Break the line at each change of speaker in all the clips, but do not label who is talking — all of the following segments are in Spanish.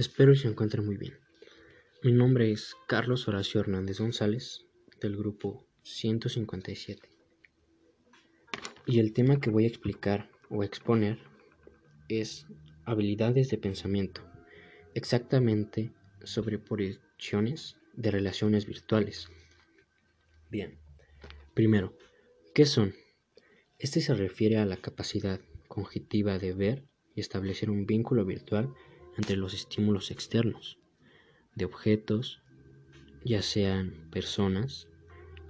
Espero se encuentren muy bien. Mi nombre es Carlos Horacio Hernández González del grupo 157. Y el tema que voy a explicar o exponer es habilidades de pensamiento, exactamente sobre proyecciones de relaciones virtuales. Bien, primero, ¿qué son? Este se refiere a la capacidad cognitiva de ver y establecer un vínculo virtual entre los estímulos externos de objetos, ya sean personas,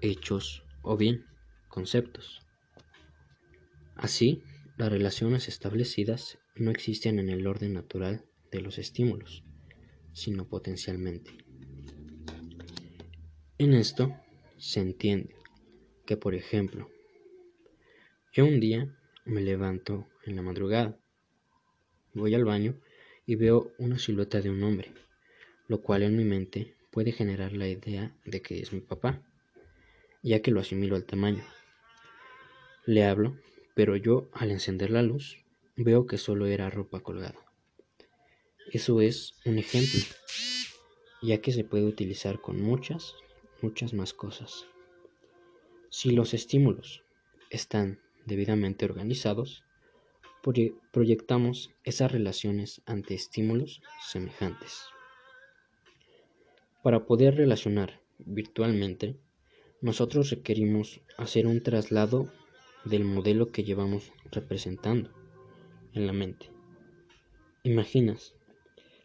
hechos o bien conceptos. Así, las relaciones establecidas no existen en el orden natural de los estímulos, sino potencialmente. En esto se entiende que, por ejemplo, yo un día me levanto en la madrugada, voy al baño y veo una silueta de un hombre, lo cual en mi mente puede generar la idea de que es mi papá, ya que lo asimilo al tamaño. Le hablo, pero yo al encender la luz veo que solo era ropa colgada. Eso es un ejemplo, ya que se puede utilizar con muchas, muchas más cosas. Si los estímulos están debidamente organizados, proyectamos esas relaciones ante estímulos semejantes. Para poder relacionar virtualmente, nosotros requerimos hacer un traslado del modelo que llevamos representando en la mente. Imaginas,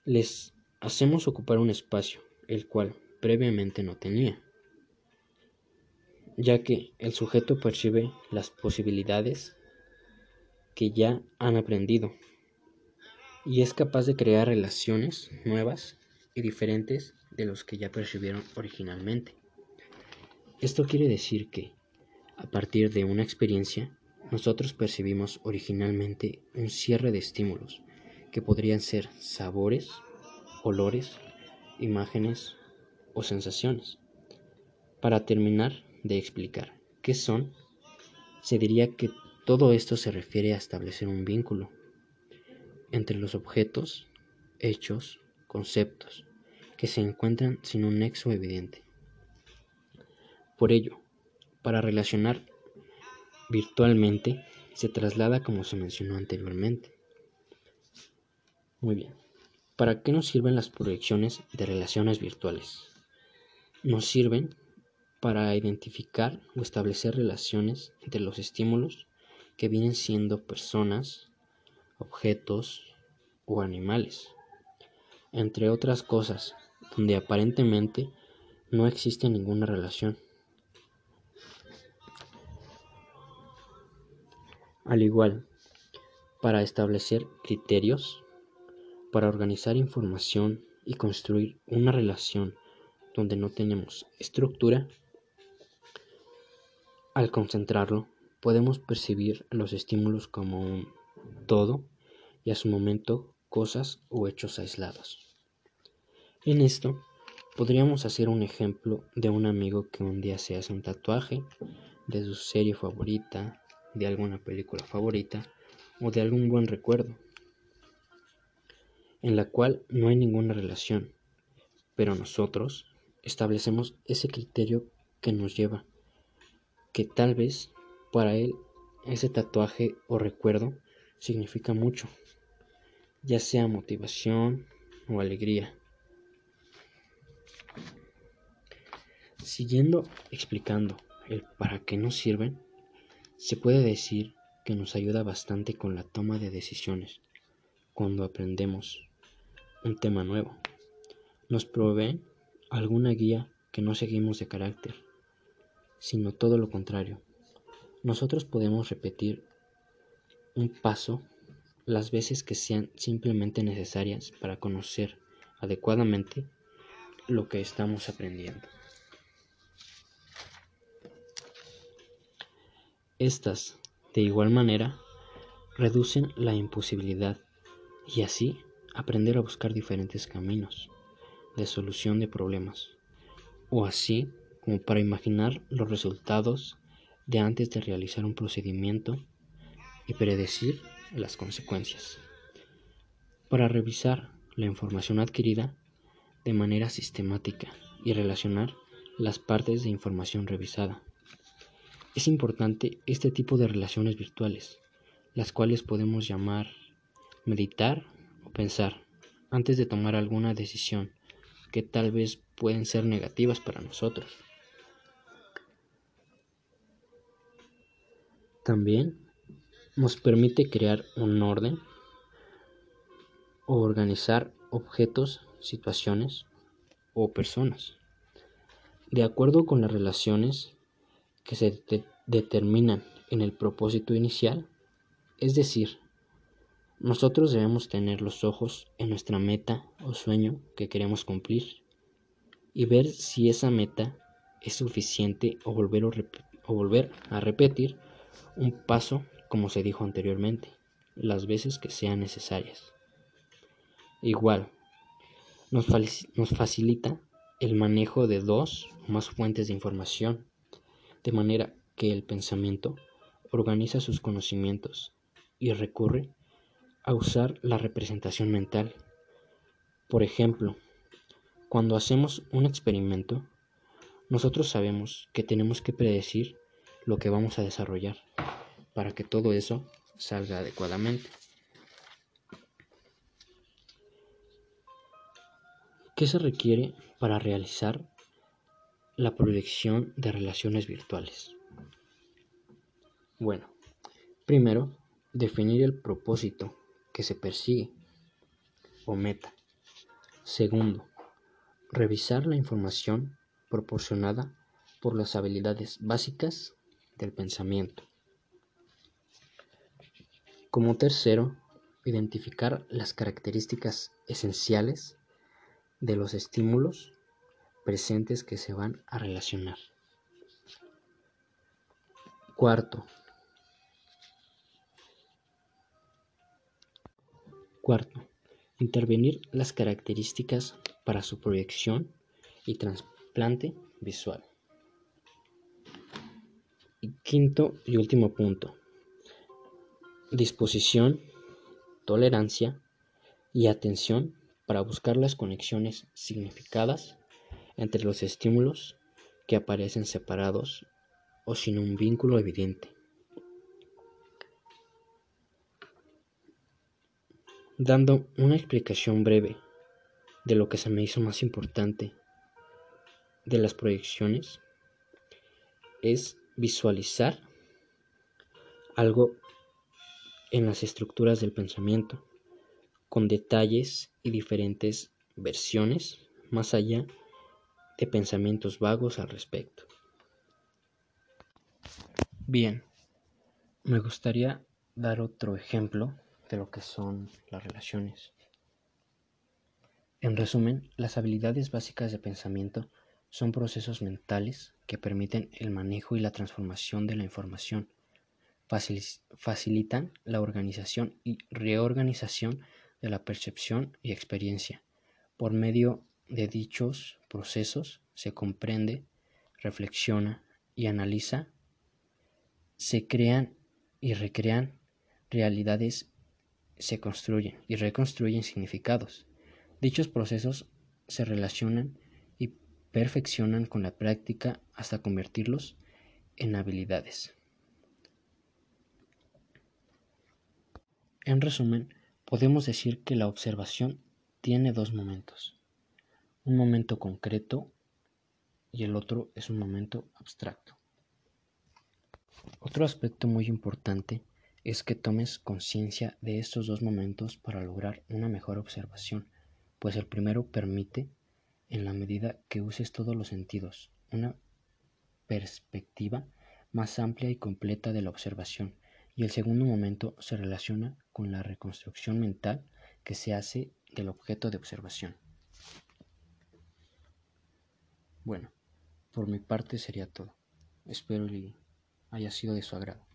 les hacemos ocupar un espacio, el cual previamente no tenía, ya que el sujeto percibe las posibilidades que ya han aprendido y es capaz de crear relaciones nuevas y diferentes de los que ya percibieron originalmente. Esto quiere decir que, a partir de una experiencia, nosotros percibimos originalmente un cierre de estímulos que podrían ser sabores, olores, imágenes o sensaciones. Para terminar de explicar qué son, se diría que todo esto se refiere a establecer un vínculo entre los objetos, hechos, conceptos, que se encuentran sin un nexo evidente. Por ello, para relacionar virtualmente se traslada como se mencionó anteriormente. Muy bien. ¿Para qué nos sirven las proyecciones de relaciones virtuales? Nos sirven para identificar o establecer relaciones entre los estímulos que vienen siendo personas, objetos o animales, entre otras cosas, donde aparentemente no existe ninguna relación. Al igual, para establecer criterios, para organizar información y construir una relación donde no tenemos estructura, al concentrarlo podemos percibir los estímulos como un todo y a su momento cosas o hechos aislados. En esto podríamos hacer un ejemplo de un amigo que un día se hace un tatuaje de su serie favorita, de alguna película favorita o de algún buen recuerdo, en la cual no hay ninguna relación, pero nosotros establecemos ese criterio que nos lleva, que tal vez para él, ese tatuaje o recuerdo significa mucho, ya sea motivación o alegría. Siguiendo explicando el para qué nos sirven, se puede decir que nos ayuda bastante con la toma de decisiones cuando aprendemos un tema nuevo. Nos proveen alguna guía que no seguimos de carácter, sino todo lo contrario, nosotros podemos repetir un paso las veces que sean simplemente necesarias para conocer adecuadamente lo que estamos aprendiendo. Estas, de igual manera, reducen la imposibilidad y así aprender a buscar diferentes caminos de solución de problemas, o así como para imaginar los resultados de antes de realizar un procedimiento y predecir las consecuencias. Para revisar la información adquirida de manera sistemática y relacionar las partes de información revisada. Es importante este tipo de relaciones virtuales, las cuales podemos llamar meditar o pensar antes de tomar alguna decisión que tal vez pueden ser negativas para nosotros. También nos permite crear un orden o organizar objetos, situaciones o personas. De acuerdo con las relaciones que se determinan en el propósito inicial, es decir, nosotros debemos tener los ojos en nuestra meta o sueño que queremos cumplir y ver si esa meta es suficiente o volver, o volver a repetir un paso como se dijo anteriormente, las veces que sean necesarias. Igual, nos, facilita el manejo de dos o más fuentes de información, de manera que el pensamiento organiza sus conocimientos y recurre a usar la representación mental. Por ejemplo, cuando hacemos un experimento, nosotros sabemos que tenemos que predecir lo que vamos a desarrollar para que todo eso salga adecuadamente. ¿Qué se requiere para realizar la proyección de relaciones virtuales? Bueno, primero, definir el propósito que se persigue o meta. Segundo, revisar la información proporcionada por las habilidades básicas del pensamiento. Como tercero, identificar las características esenciales de los estímulos presentes que se van a relacionar. Cuarto. Cuarto. Intervenir las características para su proyección y trasplante visual. Quinto y último punto disposición, tolerancia y atención para buscar las conexiones significadas entre los estímulos que aparecen separados o sin un vínculo evidente. Dando una explicación breve de lo que se me hizo más importante de las proyecciones, es visualizar algo en las estructuras del pensamiento, con detalles y diferentes versiones, más allá de pensamientos vagos al respecto. Bien, me gustaría dar otro ejemplo de lo que son las relaciones. En resumen, las habilidades básicas de pensamiento son procesos mentales que permiten el manejo y la transformación de la información facilitan la organización y reorganización de la percepción y experiencia. Por medio de dichos procesos se comprende, reflexiona y analiza, se crean y recrean realidades, se construyen y reconstruyen significados. Dichos procesos se relacionan perfeccionan con la práctica hasta convertirlos en habilidades. En resumen, podemos decir que la observación tiene dos momentos, un momento concreto y el otro es un momento abstracto. Otro aspecto muy importante es que tomes conciencia de estos dos momentos para lograr una mejor observación, pues el primero permite, en la medida que uses todos los sentidos, una perspectiva más amplia y completa de la observación, y el segundo momento se relaciona con la reconstrucción mental que se hace del objeto de observación. Bueno, por mi parte sería todo. Espero que haya sido de su agrado.